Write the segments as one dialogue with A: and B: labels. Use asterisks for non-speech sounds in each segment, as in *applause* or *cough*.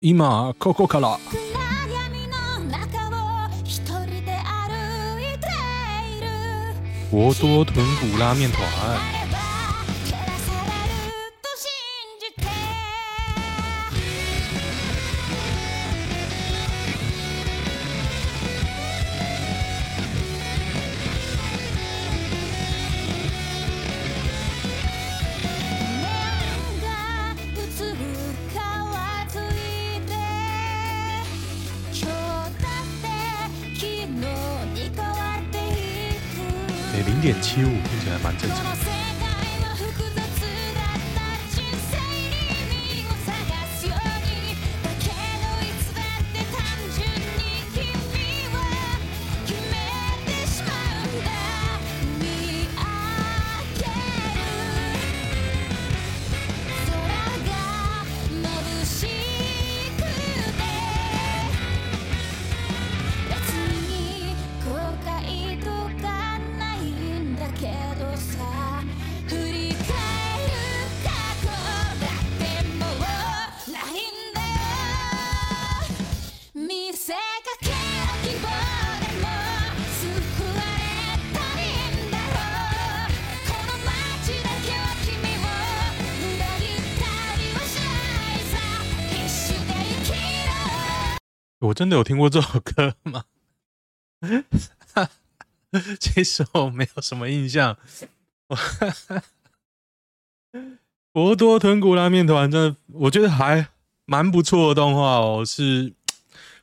A: 今ここから。博多豚骨拉面团。 零点七五听起来蛮正常的。我真的有听过这首歌吗？*laughs* 其实我没有什么印象。博多豚骨拉面团真的，我觉得还蛮不错的动画哦。是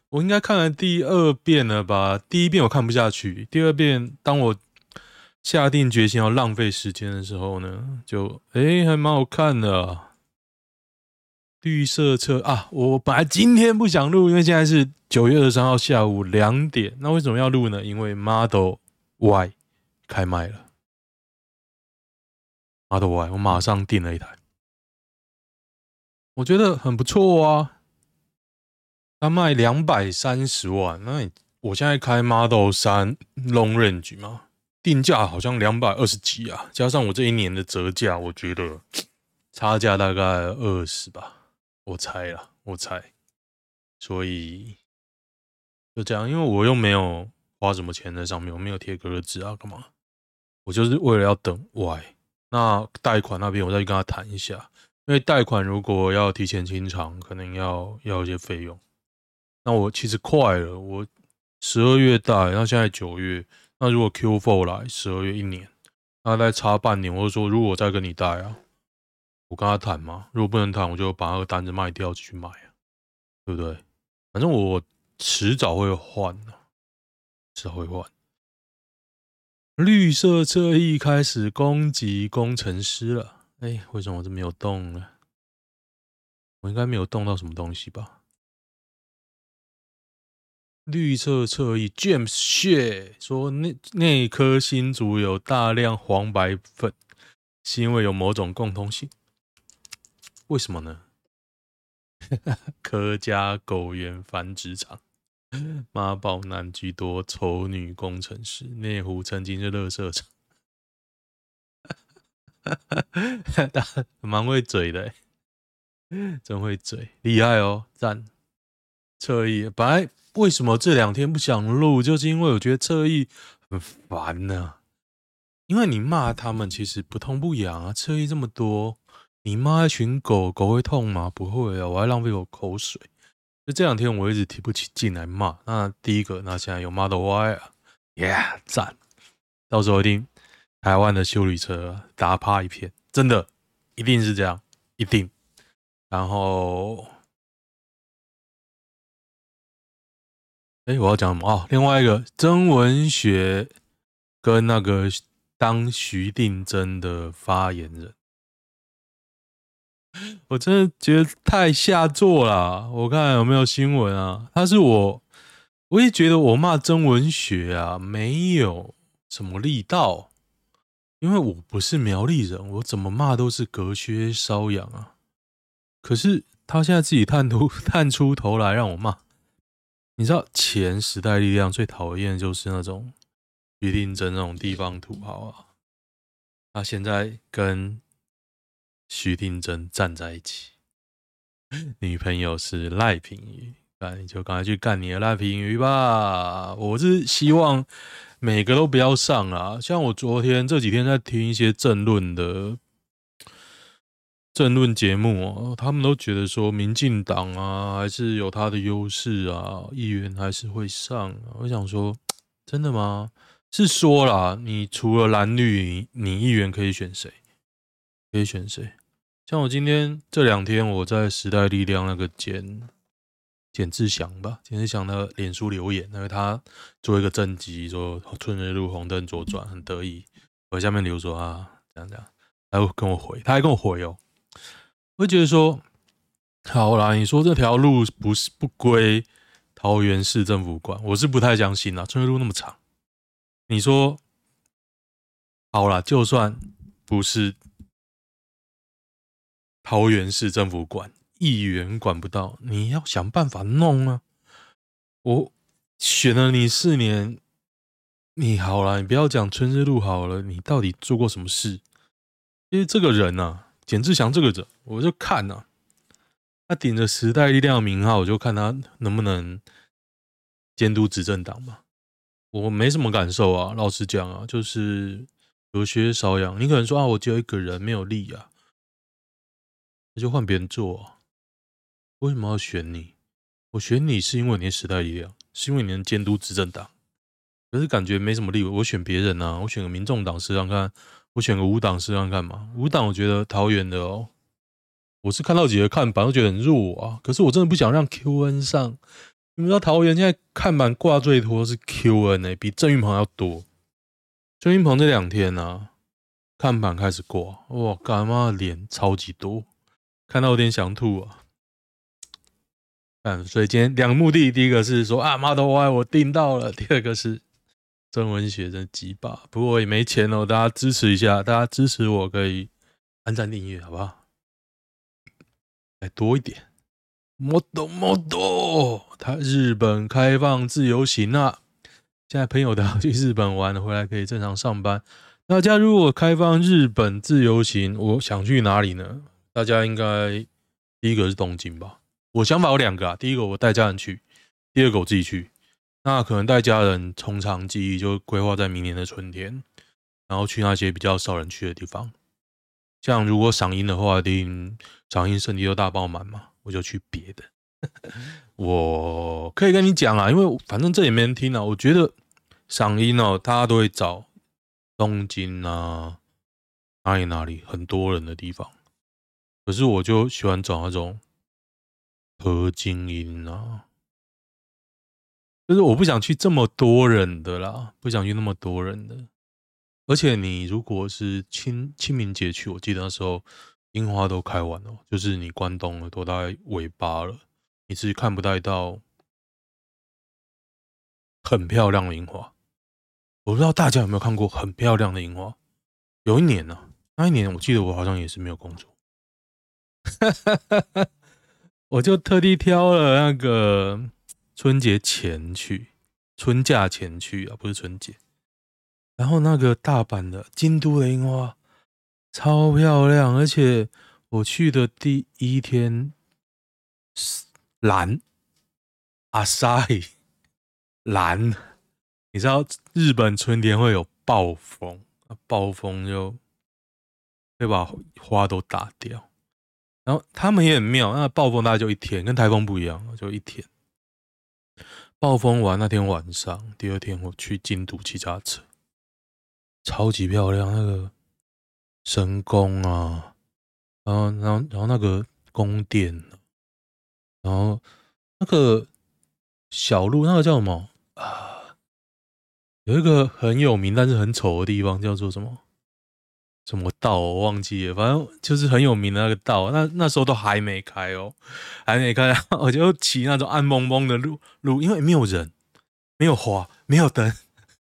A: 我应该看了第二遍了吧？第一遍我看不下去，第二遍当我下定决心要浪费时间的时候呢，就诶还蛮好看的。绿色车啊！我本来今天不想录，因为现在是九月二十三号下午两点。那为什么要录呢？因为 Model Y 开卖了。Model Y，我马上订了一台，我觉得很不错啊。它卖两百三十万，那我现在开 Model 三 Long Range 嘛，定价好像两百二十几啊，加上我这一年的折价，我觉得差价大概二十吧。我猜啦，我猜，所以就这样，因为我又没有花什么钱在上面，我没有贴格子啊，干嘛？我就是为了要等 Y，那贷款那边我再去跟他谈一下，因为贷款如果要提前清偿，可能要要一些费用。那我其实快了，我十二月贷，那现在九月，那如果 Q4 来，十二月一年，那再差半年，或者说如果我再跟你贷啊。我跟他谈嘛，如果不能谈，我就把那个单子卖掉继续买啊，对不对？反正我迟早会换的，迟早会换。绿色侧翼开始攻击工程师了，哎，为什么我这没有动呢？我应该没有动到什么东西吧？绿色侧翼 James Shea 说那那颗星族有大量黄白粉，是因为有某种共通性。为什么呢？*laughs* 柯家狗园繁殖场，妈宝男居多，丑女工程师，内湖曾经是垃圾场，*laughs* 蛮会嘴的，真会嘴，厉害哦，赞！侧翼本来为什么这两天不想录，就是因为我觉得侧翼很烦呢、啊，因为你骂他们其实不痛不痒啊，侧翼这么多。你骂一群狗狗会痛吗？不会啊，我还浪费我口水。就这两天我一直提不起劲来骂。那第一个，那现在有 Model Y 啊，Yeah，赞！到时候一定台湾的修理车打趴一片，真的一定是这样，一定。然后，哎、我要讲什么啊？另外一个曾文学跟那个当徐定真的发言人。*laughs* 我真的觉得太下作了。我看有没有新闻啊？他是我，我也觉得我骂曾文学啊，没有什么力道，因为我不是苗栗人，我怎么骂都是隔靴搔痒啊。可是他现在自己探出 *laughs* 探出头来让我骂，你知道前时代力量最讨厌就是那种徐定真那种地方土豪啊，他现在跟。徐定真站在一起，女朋友是赖品妤，那你就赶快去干你的赖品妤吧。我是希望每个都不要上啊。像我昨天这几天在听一些政论的政论节目哦，他们都觉得说民进党啊还是有他的优势啊，议员还是会上。我想说，真的吗？是说啦，你除了蓝绿，你议员可以选谁？可以选谁？像我今天这两天，我在时代力量那个简简志祥吧，简志祥的脸书留言，因为他做一个政绩，说春日路红灯左转，很得意。我下面留说啊，这样这样，他会跟我回，他还跟我回哦。我会觉得说，好啦，你说这条路不是不归桃园市政府管，我是不太相信啦。春日路那么长。你说好了，就算不是桃园市政府管，议员管不到，你要想办法弄啊！我选了你四年，你好了，你不要讲春日路好了，你到底做过什么事？因为这个人啊，简志祥这个人，我就看啊，他顶着时代力量的名号，我就看他能不能监督执政党嘛。我没什么感受啊，老实讲啊，就是有学少养。你可能说啊，我只有一个人没有力啊，那就换别人做啊。为什么要选你？我选你是因为你的时代力量，是因为你能监督执政党。可是感觉没什么力，我选别人啊，我选个民众党试看看，我选个无党试看看嘛。无党我觉得桃园的哦，我是看到几个看板，都觉得很弱啊。可是我真的不想让 QN 上。你们知道桃园现在看板挂最多是 QN 诶，比郑运鹏要多。郑运鹏这两天呢、啊，看板开始挂，哇，干嘛脸超级多，看到有点想吐啊。嗯，所以今天两个目的，第一个是说啊，Model Y 我订到了，第二个是曾文学真鸡巴，不过我也没钱哦，大家支持一下，大家支持我可以按赞订阅，好不好？再多一点。，model model，，他日本开放自由行啊！现在朋友都要去日本玩，回来可以正常上班。大家如果开放日本自由行，我想去哪里呢？大家应该第一个是东京吧？我想法有两个啊，第一个我带家人去，第二个我自己去。那可能带家人从长计议，就规划在明年的春天，然后去那些比较少人去的地方。像如果赏樱的话，一定赏樱圣地都大爆满嘛。我就去别的，*laughs* 我可以跟你讲啊，因为反正这也没人听啊。我觉得赏樱哦，大家都会找东京啊，哪里哪里很多人的地方。可是我就喜欢找那种河津樱啊，就是我不想去这么多人的啦，不想去那么多人的。而且你如果是清清明节去，我记得那时候。樱花都开完了，就是你关东了，都大概尾巴了，你是看不到一道很漂亮的樱花。我不知道大家有没有看过很漂亮的樱花？有一年呢、啊，那一年我记得我好像也是没有工作，*laughs* 我就特地挑了那个春节前去，春假前去啊，不是春节。然后那个大阪的、京都的樱花。超漂亮，而且我去的第一天蓝，阿萨伊蓝。你知道日本春天会有暴风，暴风就会把花都打掉。然后他们也很妙，那暴风大概就一天，跟台风不一样，就一天。暴风完那天晚上，第二天我去京都骑脚踏车，超级漂亮那个。神宫啊，然后，然后，然后那个宫殿，然后那个小路，那个叫什么啊？有一个很有名但是很丑的地方，叫做什么？什么道我忘记了，反正就是很有名的那个道。那那时候都还没开哦，还没开，*laughs* 我就骑那种暗蒙蒙的路路，因为没有人，没有花，没有灯，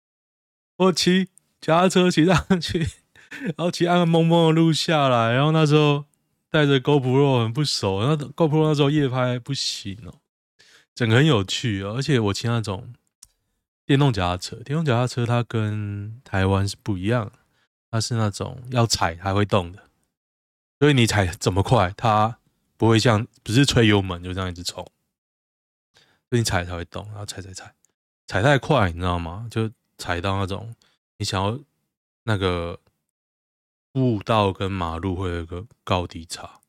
A: *laughs* 我骑脚踏车骑上去。*laughs* 然后骑暗蒙蒙的路下来，然后那时候带着 GoPro 很不熟，那 GoPro 那时候夜拍不行哦，整个很有趣哦。而且我骑那种电动脚踏车，电动脚踏车它跟台湾是不一样，它是那种要踩还会动的，所以你踩怎么快，它不会像不是吹油门就这样一直冲，所以你踩才会动，然后踩踩踩，踩太快你知道吗？就踩到那种你想要那个步道跟马路会有一个高低差，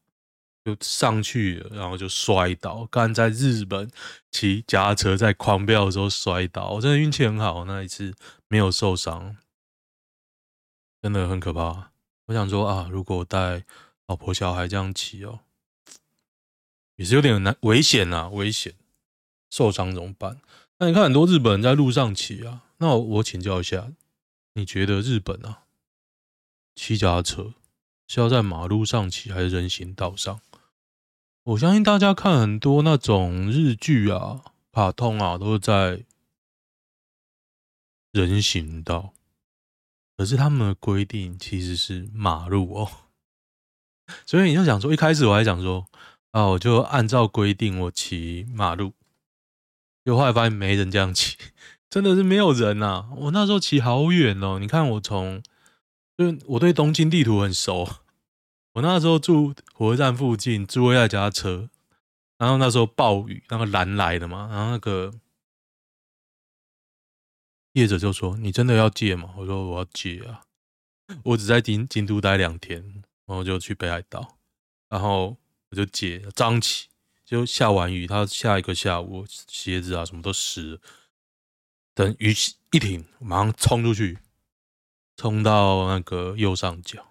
A: 就上去，然后就摔倒。刚在日本骑脚踏车在狂飙的时候摔倒，我真的运气很好，那一次没有受伤，真的很可怕。我想说啊，如果带老婆小孩这样骑哦。也是有点难，危险啊，危险，受伤怎么办？那你看很多日本人在路上骑啊，那我，我请教一下，你觉得日本啊，骑脚踏车是要在马路上骑还是人行道上？我相信大家看很多那种日剧啊、卡通啊，都是在人行道，可是他们的规定其实是马路哦，*laughs* 所以你就想说，一开始我还想说。啊！我就按照规定，我骑马路，就后来发现没人这样骑，*laughs* 真的是没有人呐！我那时候骑好远哦，你看我从，就我对东京地图很熟，我那时候住火车站附近，租了一辆车，然后那时候暴雨，那个蓝来的嘛，然后那个业者就说：“你真的要借吗？”我说：“我要借啊！”我只在京京都待两天，然后就去北海道，然后。我就借张起，就下完雨，他下一个下午，鞋子啊什么都湿。等雨一停，马上冲出去，冲到那个右上角，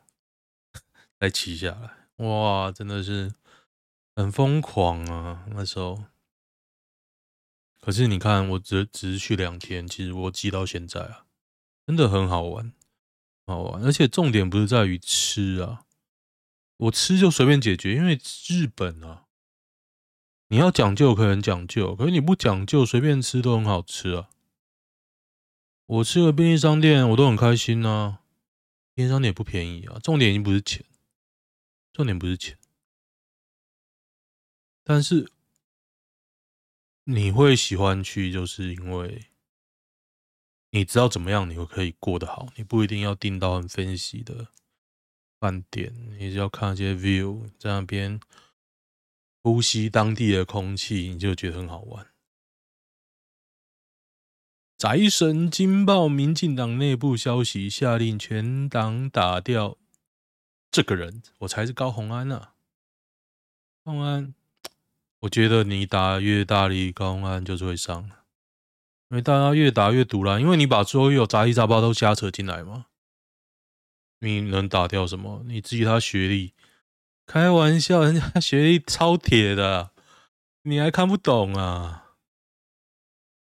A: 再骑下来。哇，真的是很疯狂啊！那时候，可是你看，我只只是去两天，其实我记到现在啊，真的很好玩，好玩。而且重点不是在于吃啊。我吃就随便解决，因为日本啊，你要讲究可能讲究，可是你不讲究，随便吃都很好吃啊。我吃个便利商店，我都很开心啊。便利商店也不便宜啊，重点已经不是钱，重点不是钱，但是你会喜欢去，就是因为你知道怎么样你会可以过得好，你不一定要订到很分析的。饭店，你只要看一些 view，在那边呼吸当地的空气，你就觉得很好玩。宅神惊爆民进党内部消息，下令全党打掉这个人，我才是高虹安、啊。高安，我觉得你打越大力，高虹安就是会上，因为大家越打越堵了，因为你把所有杂七杂八都瞎扯进来嘛。你能打掉什么？你自己他学历？开玩笑，人家学历超铁的，你还看不懂啊？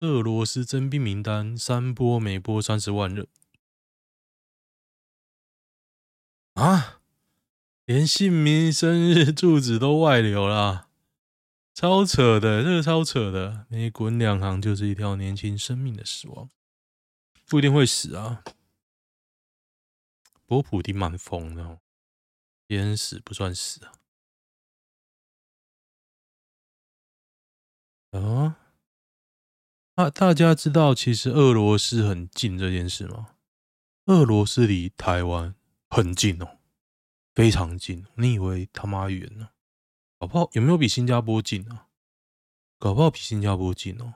A: 俄罗斯征兵名单三波，每波三十万人啊！连姓名、生日、住址都外流了，超扯的，这个超扯的。每滚两行就是一条年轻生命的死亡，不一定会死啊。不过普丁蛮疯的，别人死不算死啊！啊，大大家知道其实俄罗斯很近这件事吗？俄罗斯离台湾很近哦，非常近。你以为他妈远呢？搞不好有没有比新加坡近啊？搞不好比新加坡近哦。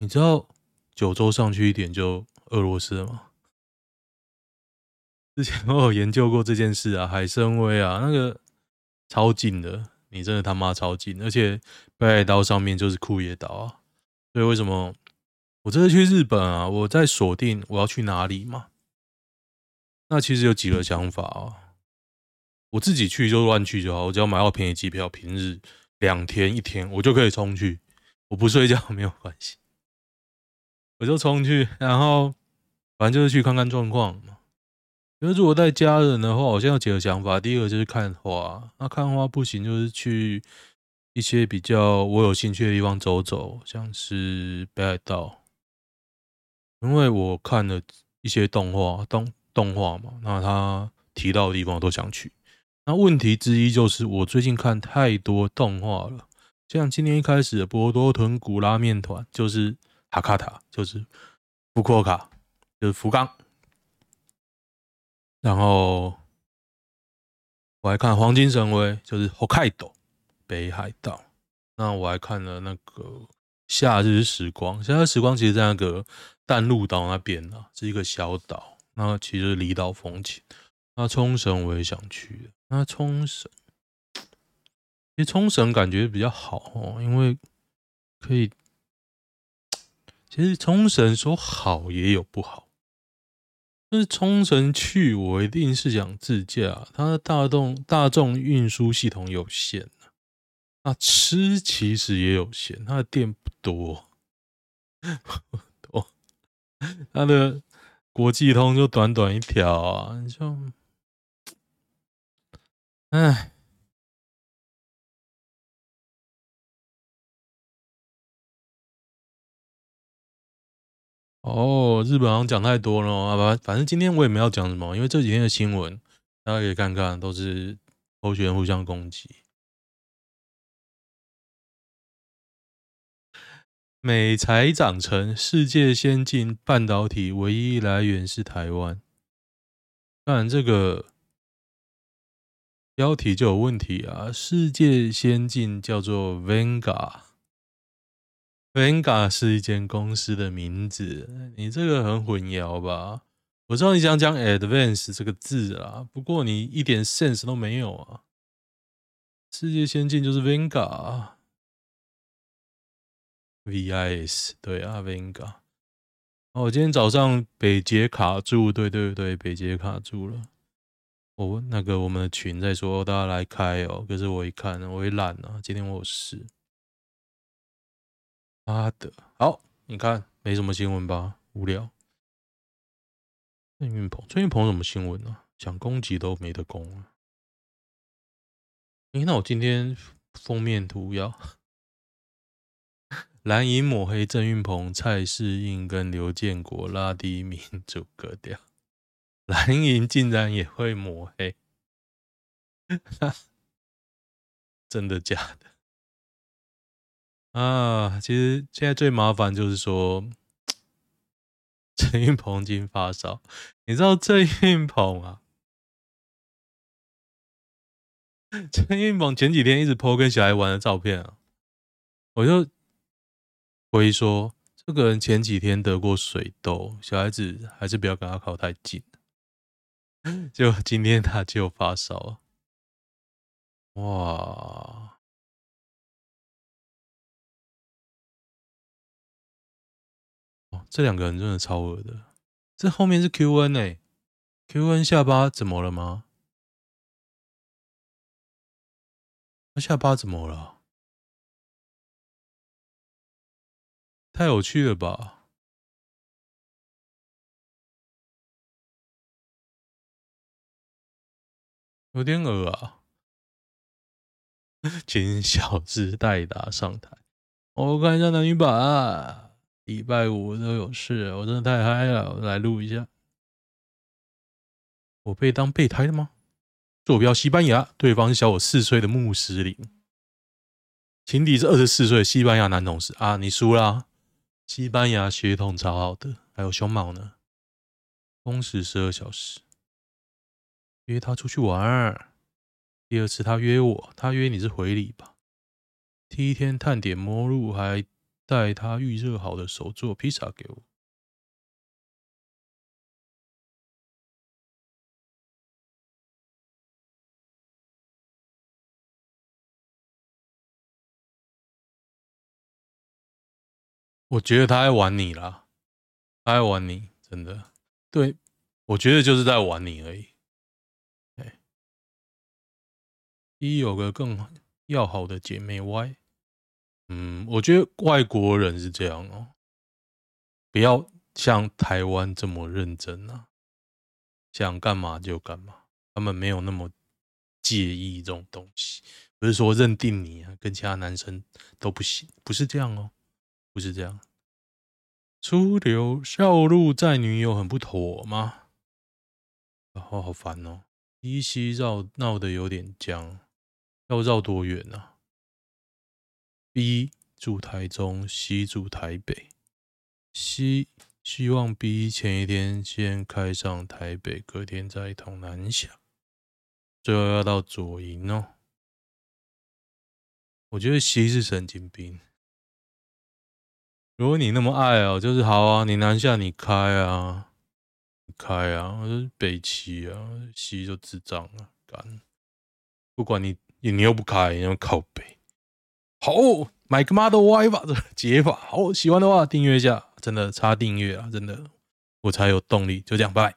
A: 你知道九州上去一点就俄罗斯了吗？之前 *laughs* 我有研究过这件事啊，海参崴啊，那个超近的，你真的他妈超近，而且北海道上面就是库页岛啊，所以为什么我这次去日本啊，我在锁定我要去哪里嘛？那其实有几个想法啊，我自己去就乱去就好，我只要买到便宜机票，平日两天一天我就可以冲去，我不睡觉没有关系，*laughs* 我就冲去，然后反正就是去看看状况嘛。因为如果带家人的话，我现在有几个想法。第一个就是看花，那看花不行，就是去一些比较我有兴趣的地方走走，像是北海道。因为我看了一些动画，动动画嘛，那他提到的地方我都想去。那问题之一就是我最近看太多动画了，像今年一开始的博多豚骨拉面团，就是哈卡塔，就是福库卡，就是福冈。然后我还看《黄金神威》，就是 Hokkaido，北海道。那我还看了那个夏日时光，夏日时光其实在那个淡路岛那边啊，是一个小岛。那其实离岛风情。那冲绳我也想去。那冲绳，其实冲绳感觉比较好哦，因为可以。其实冲绳说好也有不好。就是冲绳去，我一定是想自驾。它的大众大众运输系统有限，那吃其实也有限，它的店不多，*laughs* 不多。它的国际通就短短一条啊，你就，唉。哦，日本好像讲太多了，好吧，反正今天我也没有讲什么，因为这几天的新闻大家可以看看，都是候选人互相攻击。美材长成，世界先进半导体唯一来源是台湾。当然，这个标题就有问题啊！世界先进叫做 Vanguard。Vanguard 是一间公司的名字，你这个很混淆吧？我知道你想讲 advance 这个字啊，不过你一点 sense 都没有啊！世界先进就是 Vanguard，VIS 对啊，Vanguard。哦，今天早上北捷卡住，对对对，北捷卡住了。我、哦、那个我们的群在说大家来开哦，可是我一看我也懒了，今天我有事。妈的，好，你看没什么新闻吧？无聊。郑运鹏，郑运鹏什么新闻呢、啊？想攻击都没得攻啊！诶，那我今天封面图要蓝银抹黑郑运鹏、蔡适应跟刘建国，拉低民主格调。蓝营竟然也会抹黑，*laughs* 真的假的？啊，其实现在最麻烦就是说，郑运鹏今发烧，你知道郑运鹏啊？郑运鹏前几天一直 po 跟小孩玩的照片啊，我就回说，这个人前几天得过水痘，小孩子还是不要跟他靠太近。*laughs* 就今天他就发烧，哇！这两个人真的超恶的。这后面是 QN 哎，QN 下巴怎么了吗？他下巴怎么了？太有趣了吧！有点恶啊！请小智代打上台，我看一下男女版。礼拜五都有事，我真的太嗨了，我来录一下。我被当备胎了吗？坐标西班牙，对方是小我四岁的穆斯林，情敌是二十四岁的西班牙男同事啊！你输啦！西班牙血统超好的，还有胸毛呢。工时十二小时，约他出去玩。第二次他约我，他约你是回礼吧？第一天探点摸路还。带他预热好的手做披萨给我。我觉得他在玩你啦，他在玩你，真的。对，我觉得就是在玩你而已。一有个更要好的姐妹 Y。嗯，我觉得外国人是这样哦，不要像台湾这么认真啊，想干嘛就干嘛，他们没有那么介意这种东西，不是说认定你啊，跟其他男生都不行，不是这样哦，不是这样。初流绕路在女友很不妥吗？哦，好烦哦，依稀绕闹得有点僵，要绕多远呢？B 住台中，C 住台北。C 希望 B 前一天先开上台北，隔天再同南下，最后要到左营哦。我觉得 C 是神经病。如果你那么爱哦，就是好啊，你南下你开啊，你开啊，北齐啊，C 就智障啊，干，不管你你又不开，你又靠背，好，买个 Model Y 吧，这解法好，喜欢的话订阅一下，真的差订阅啊，真的，我才有动力，就这样，拜拜。